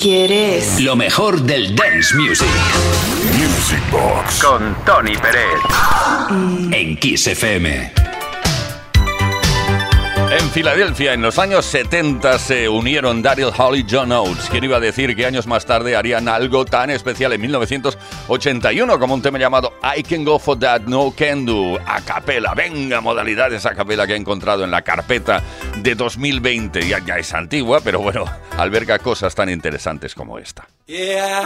¿Quieres? Lo mejor del dance music. Music Box. Con Tony Pérez. En Kiss FM. En Filadelfia, en los años 70, se unieron Daryl Hall y John Oates. ¿Quién iba a decir que años más tarde harían algo tan especial en 1981 como un tema llamado I Can Go For That, No Can Do, a capela? Venga, modalidades a capela que he encontrado en la carpeta de 2020. Ya, ya es antigua, pero bueno, alberga cosas tan interesantes como esta. Yeah,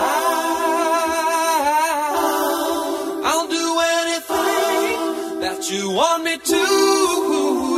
you want me to.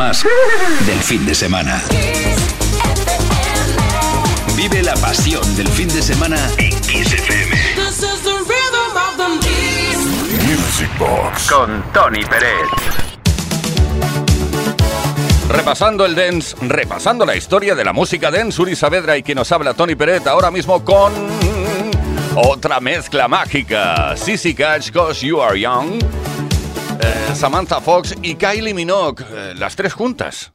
más del fin de semana. Vive la pasión del fin de semana en Kiss FM. This is the rhythm of the beat. Music Box. Con Tony Pérez. Repasando el dance, repasando la historia de la música dance, Uri Saavedra y quien nos habla Tony Peret ahora mismo con otra mezcla mágica. Sissy Catch, Cause You Are Young. Samantha Fox y Kylie Minogue, eh, las tres juntas.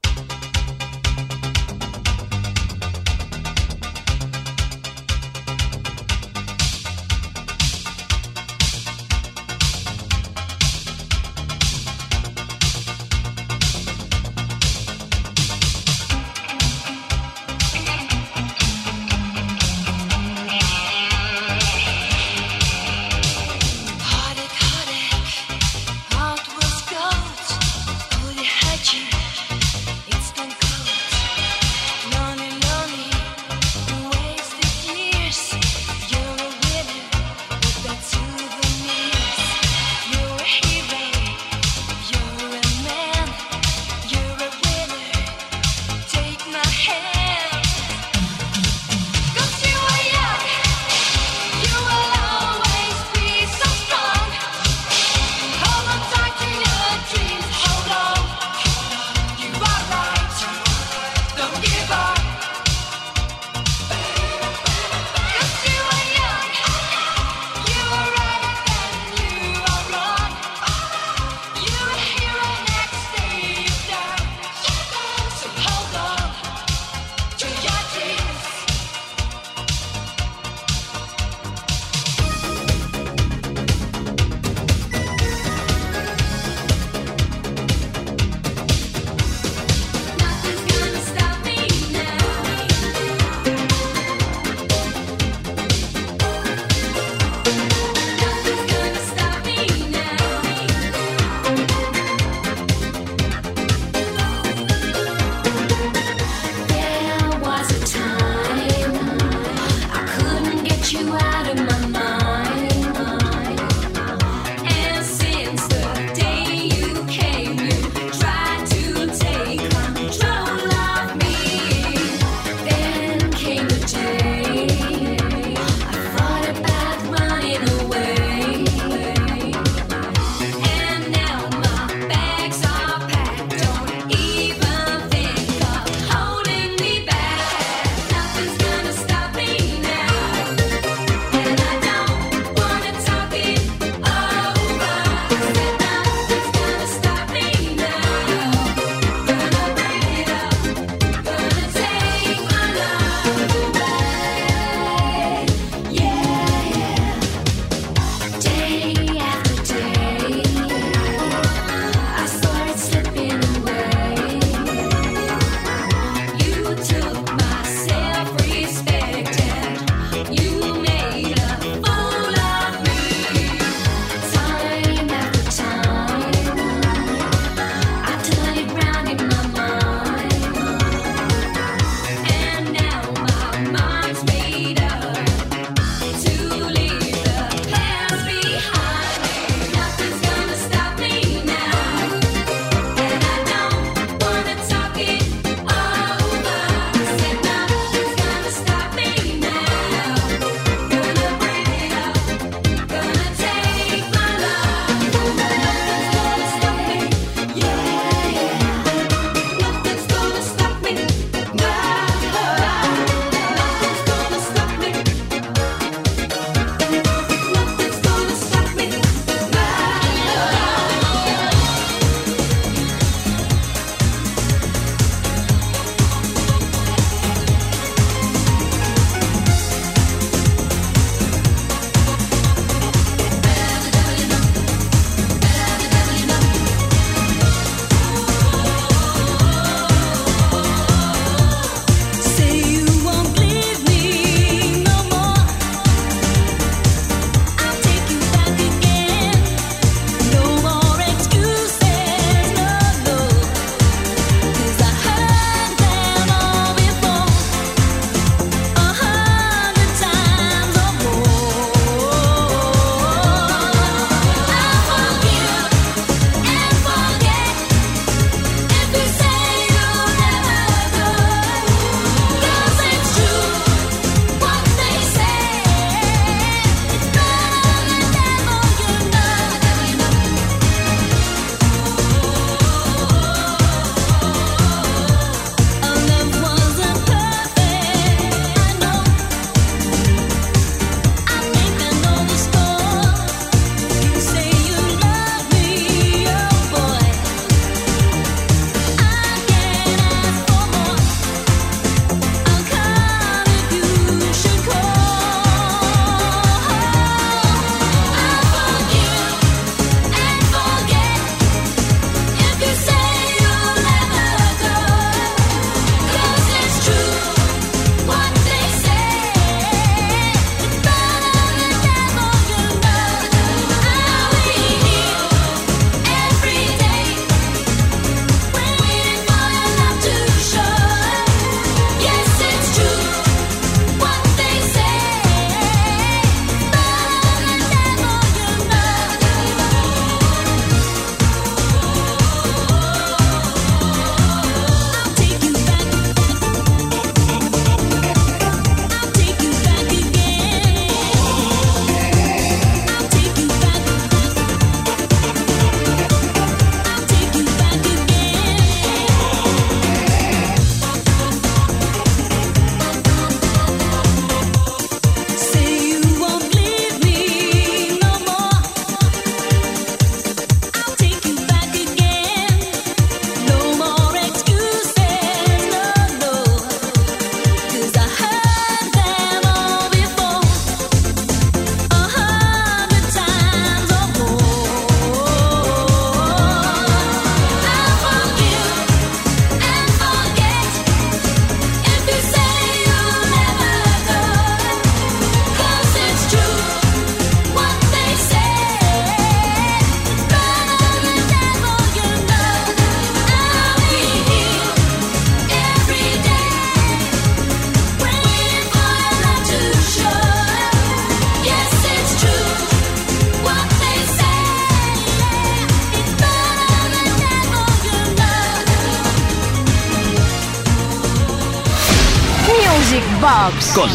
Con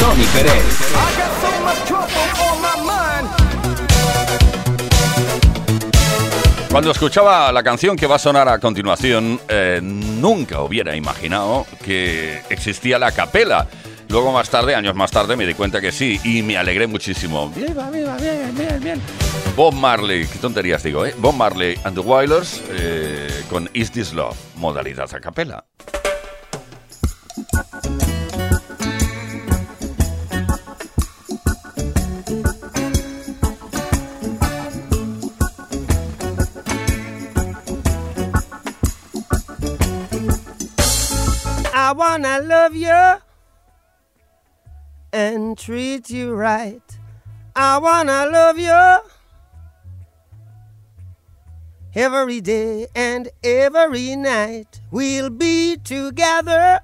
Tony Pérez. Cuando escuchaba la canción que va a sonar a continuación, eh, nunca hubiera imaginado que existía la capela. Luego más tarde, años más tarde, me di cuenta que sí y me alegré muchísimo. Viva, viva, bien, bien, bien. Bob Marley, qué tonterías digo, ¿eh? Bob Marley and the Wailers eh, con Is This Love, modalidad a capela. Wanna love you and treat you right. I wanna love you every day and every night. We'll be together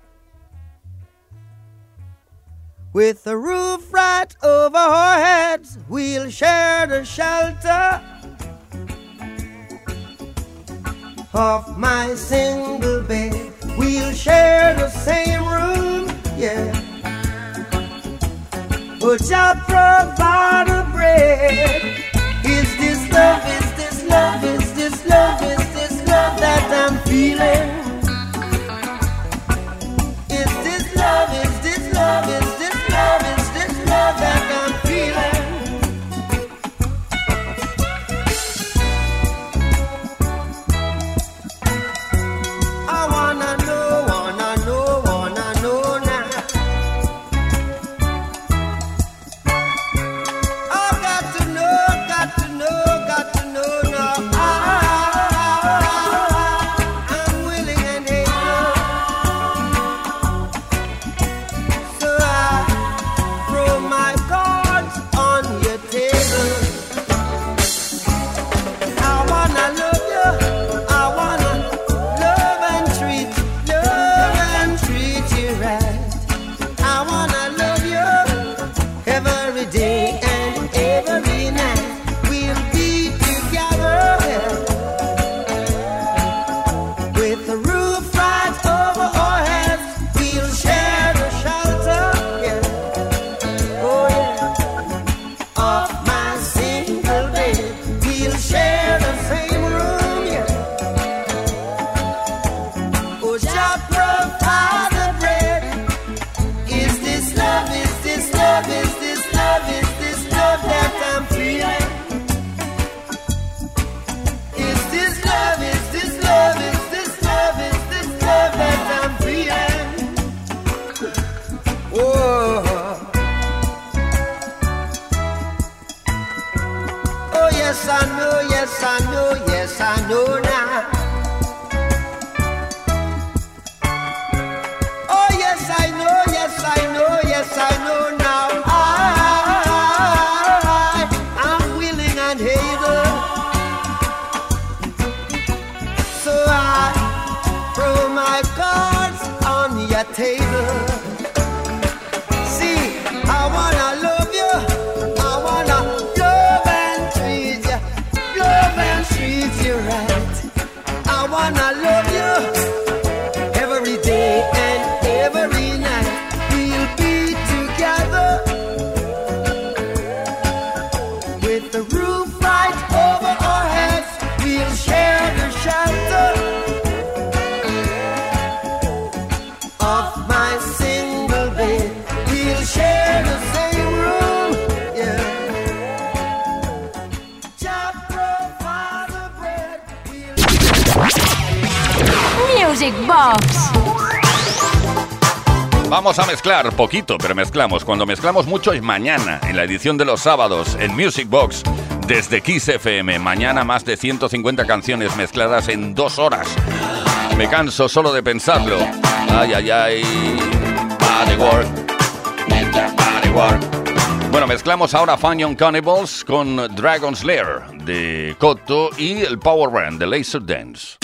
with the roof right over our heads. We'll share the shelter of my single bed. We'll share the same room, yeah. But I provide a bread. Is this love? Is this love? Is this love? Is this love that I'm feeling? Mezclar poquito, pero mezclamos. Cuando mezclamos mucho es mañana, en la edición de los sábados, en Music Box, desde Kiss FM. Mañana más de 150 canciones mezcladas en dos horas. Me canso solo de pensarlo. Ay, ay, ay. Body work. Body work. Bueno, mezclamos ahora Fun Young Cannibals con Dragon's Lair de Koto y el Power Run de Laser Dance.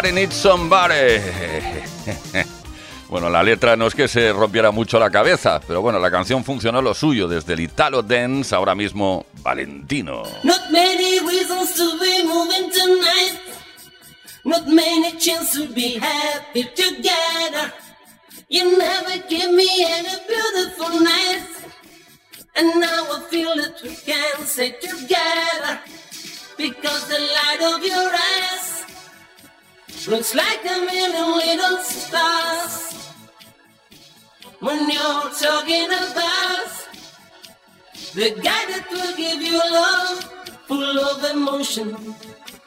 Everybody needs somebody. Bueno, la letra no es que se rompiera mucho la cabeza, pero bueno, la canción funcionó lo suyo desde el Italo Dance, ahora mismo Valentino. Not many reasons to be moving tonight. Not many chances to be happy together. You never give me any beautiful nights. And now I feel that we can stay together. Because the light of your eyes looks like a million little stars. When you're talking about the guy that will give you love, full of emotion,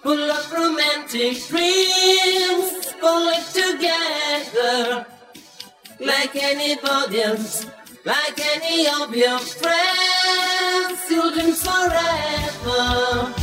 full of romantic dreams, pull it together like anybody else, like any of your friends, children forever.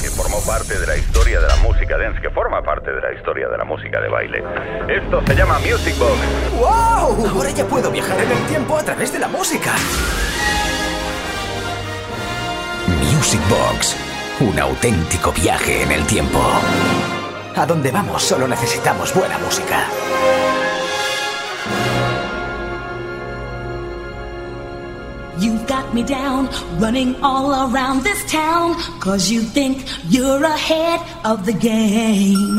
Que formó parte de la historia de la música dance, que forma parte de la historia de la música de baile. Esto se llama Music Box. ¡Wow! Ahora ya puedo viajar en el tiempo a través de la música. Music Box. Un auténtico viaje en el tiempo. A donde vamos solo necesitamos buena música. You've got me down, running all around this town, cause you think you're ahead of the game.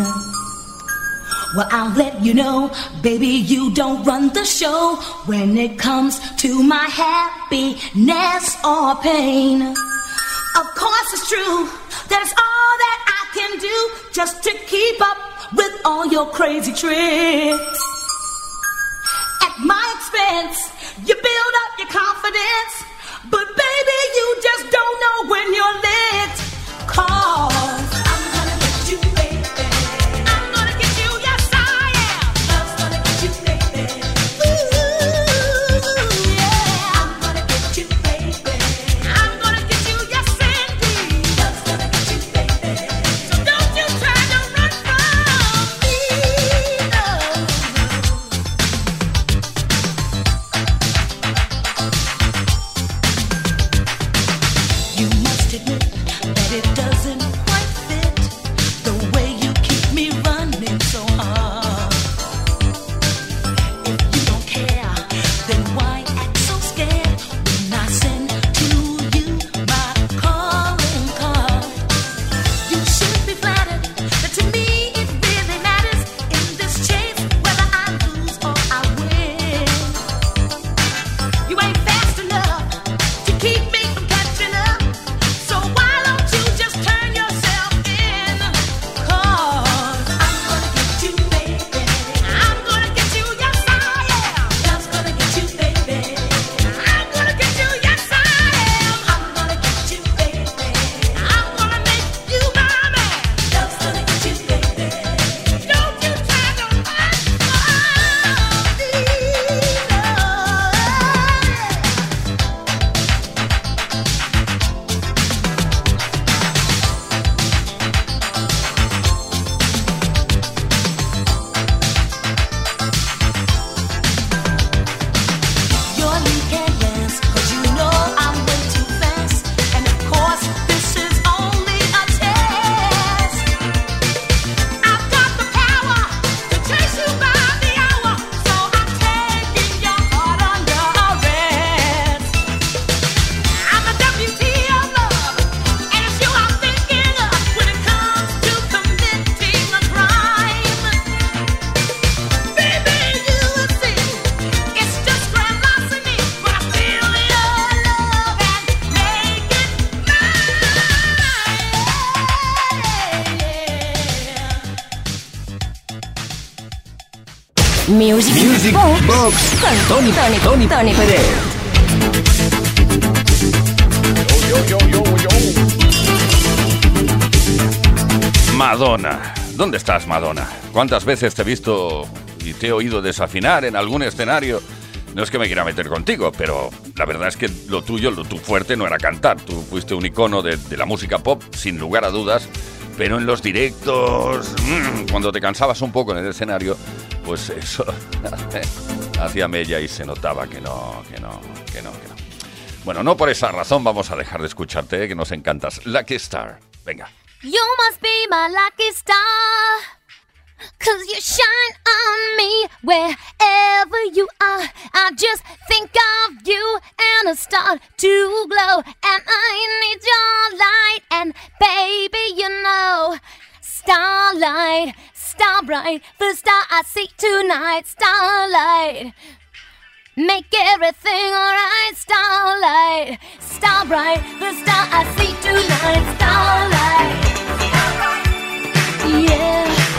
Well, I'll let you know, baby, you don't run the show when it comes to my happiness or pain. Of course, it's true, that's all that I can do just to keep up with all your crazy tricks at my expense. You build up confidence, but baby, you just don't know when you're lit. Cause Box, Tony, Tony, Tony, Tony Pérez. Madonna. ¿Dónde estás, Madonna? ¿Cuántas veces te he visto y te he oído desafinar en algún escenario? No es que me quiera meter contigo, pero la verdad es que lo tuyo, lo tu fuerte no era cantar. Tú fuiste un icono de la música pop, sin lugar a dudas, pero en los directos, mm, cuando te cansabas un poco en el escenario, pues eso hacía mella y se notaba que no, que no, que no, que no. Bueno, no por esa razón vamos a dejar de escucharte, ¿eh? que nos encantas. Lucky Star. Venga. You must be my lucky star. Cause you shine on me wherever you are. I just think of you and I start to glow. And I need your light. And baby, you know, starlight, star bright, the star I see tonight, starlight. Make everything alright, starlight, star bright, the star I see tonight, starlight. Yeah,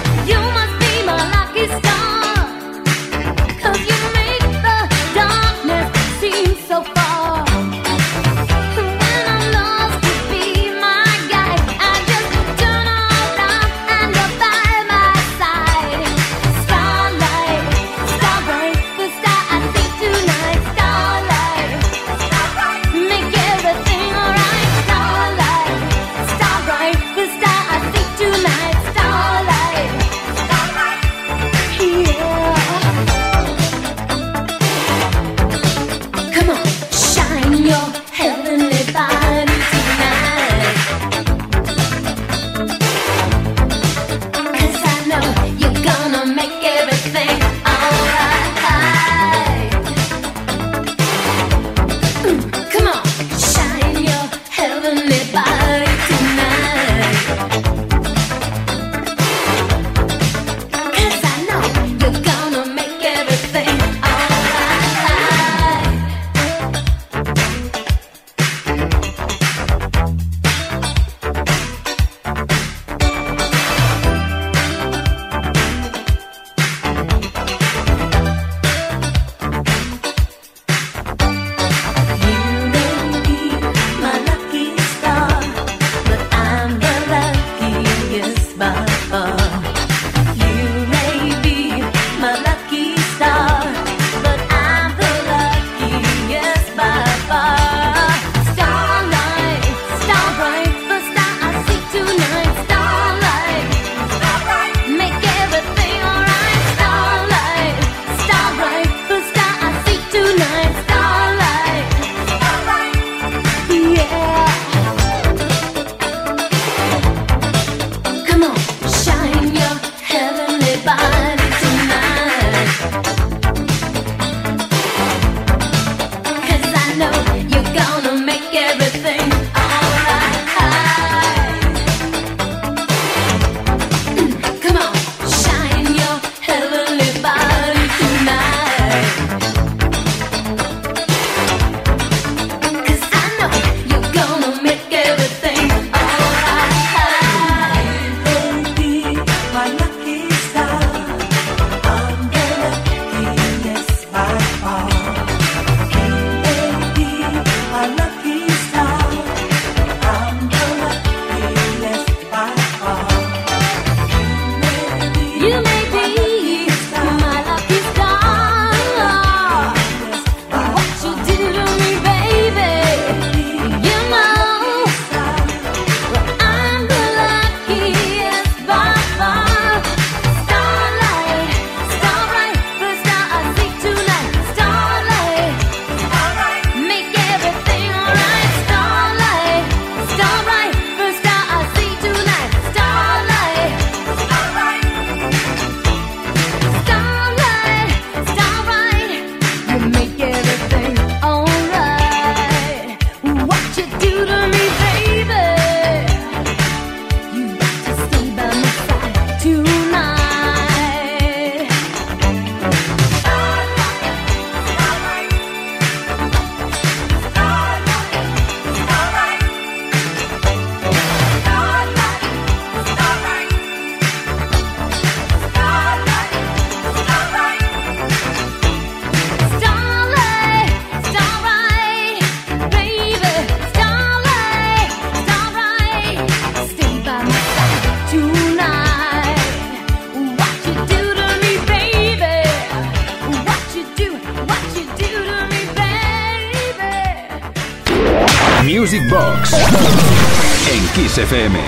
Kiss FM.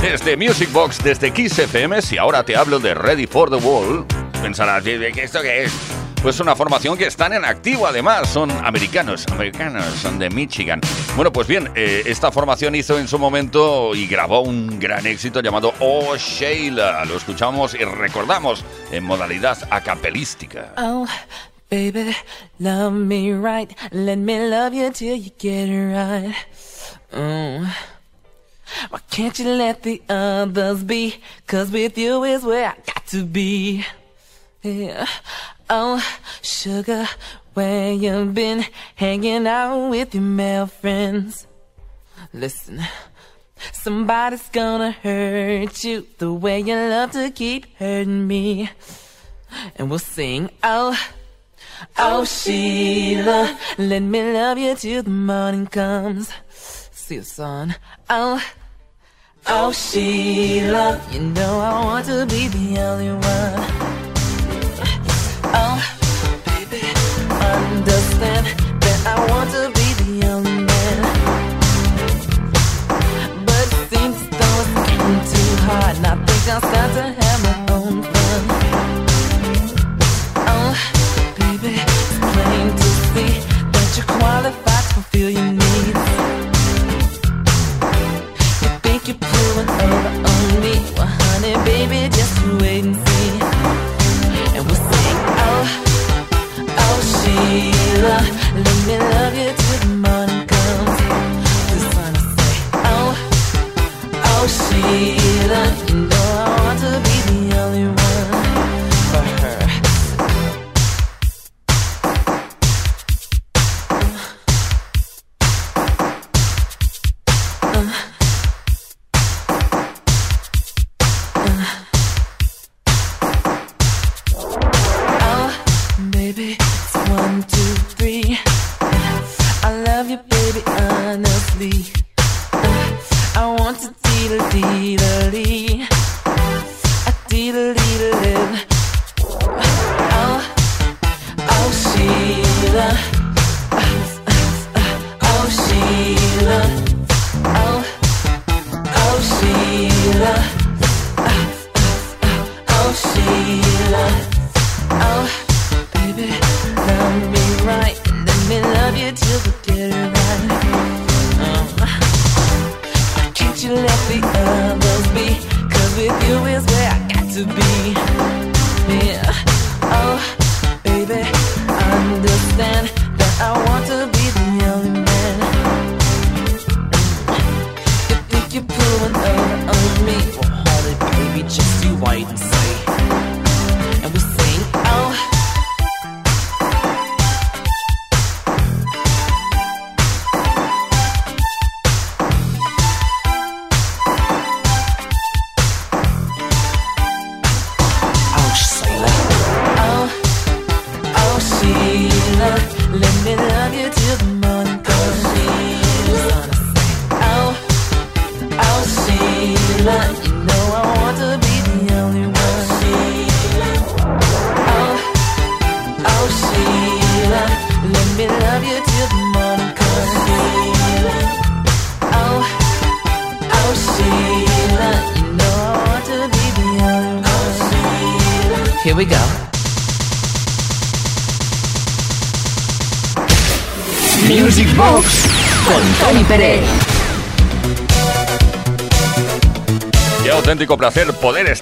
Desde Music Box, desde Kiss FM, si ahora te hablo de Ready for the Wall, pensarás, ¿de qué esto qué es? Pues una formación que están en activo además, son americanos, americanos, son de Michigan. Bueno, pues bien, eh, esta formación hizo en su momento y grabó un gran éxito llamado Oh Sheila. Lo escuchamos y recordamos en modalidad acapelística. Oh, baby, love me right. Let me love you till you get it right. Mm. Why can't you let the others be? Cause with you is where I got to be. Yeah. Oh, sugar, where you been hanging out with your male friends? Listen, somebody's gonna hurt you the way you love to keep hurting me. And we'll sing, oh, oh, Sheila, let me love you till the morning comes. See the sun, oh, oh, Sheila, you know I want to be the only one. Oh, baby, understand that I want to be the only man. But as though getting too hard, and I think I'll start to have fight.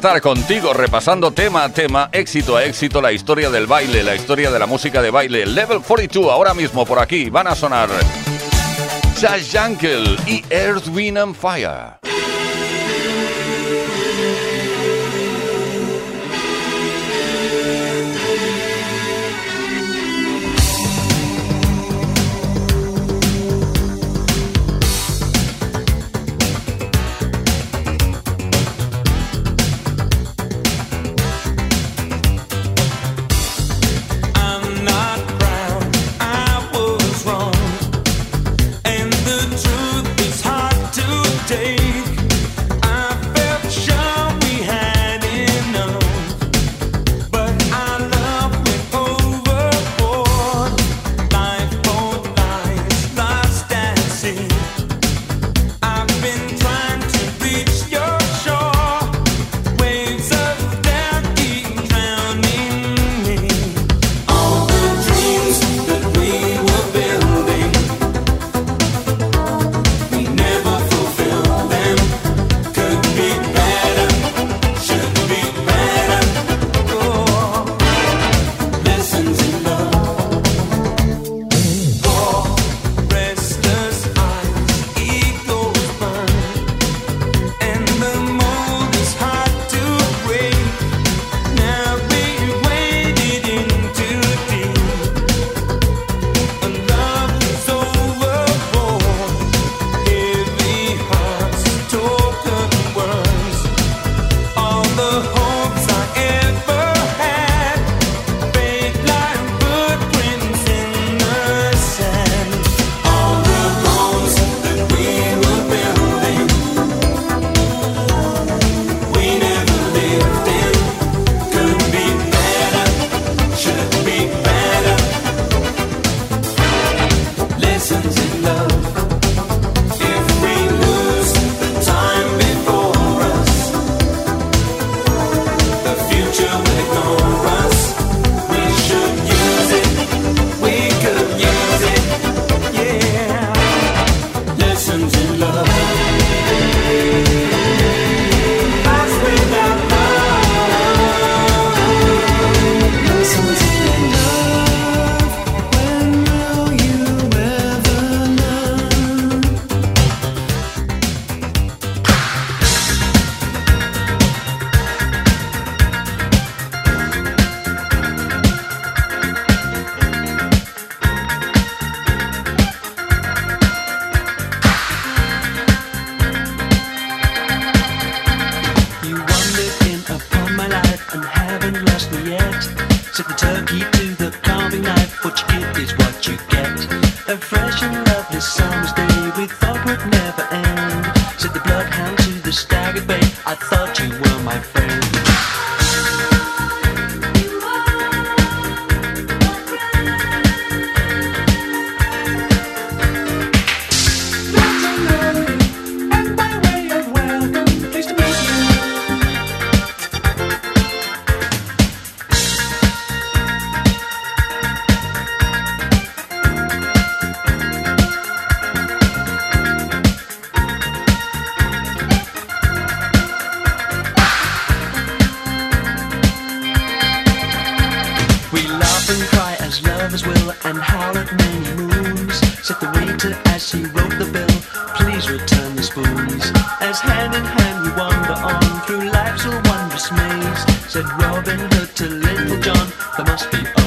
Estar contigo repasando tema a tema, éxito a éxito, la historia del baile, la historia de la música de baile. Level 42, ahora mismo por aquí, van a sonar Chas Jankel y Earth, and Fire. time we wander on through life's wondrous maze. Said Robin Hood to Little John, there must be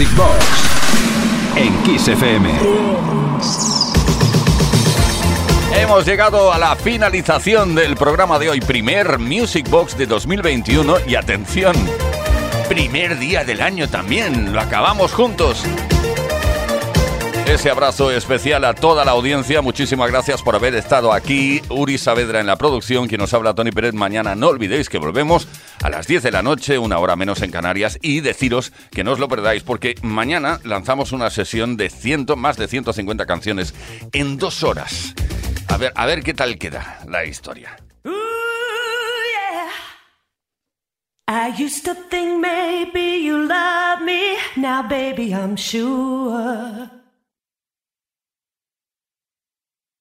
Music Box en Kiss FM. Hemos llegado a la finalización del programa de hoy, primer Music Box de 2021 y atención, primer día del año también, lo acabamos juntos ese abrazo especial a toda la audiencia. Muchísimas gracias por haber estado aquí. Uri Saavedra en la producción, quien nos habla Tony Pérez. Mañana no olvidéis que volvemos a las 10 de la noche, una hora menos en Canarias. Y deciros que no os lo perdáis, porque mañana lanzamos una sesión de ciento, más de 150 canciones en dos horas. A ver, a ver qué tal queda la historia.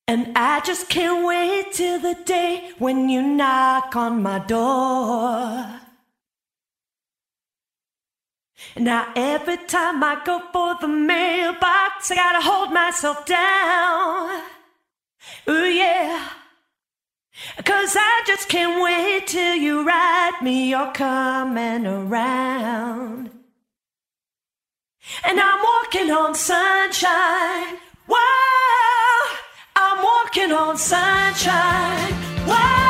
And I just can't wait till the day when you knock on my door. Now every time I go for the mailbox, I gotta hold myself down. Ooh yeah. Cause I just can't wait till you write me you're coming around. And I'm walking on sunshine. whoa. I'm walking on sunshine. Whoa.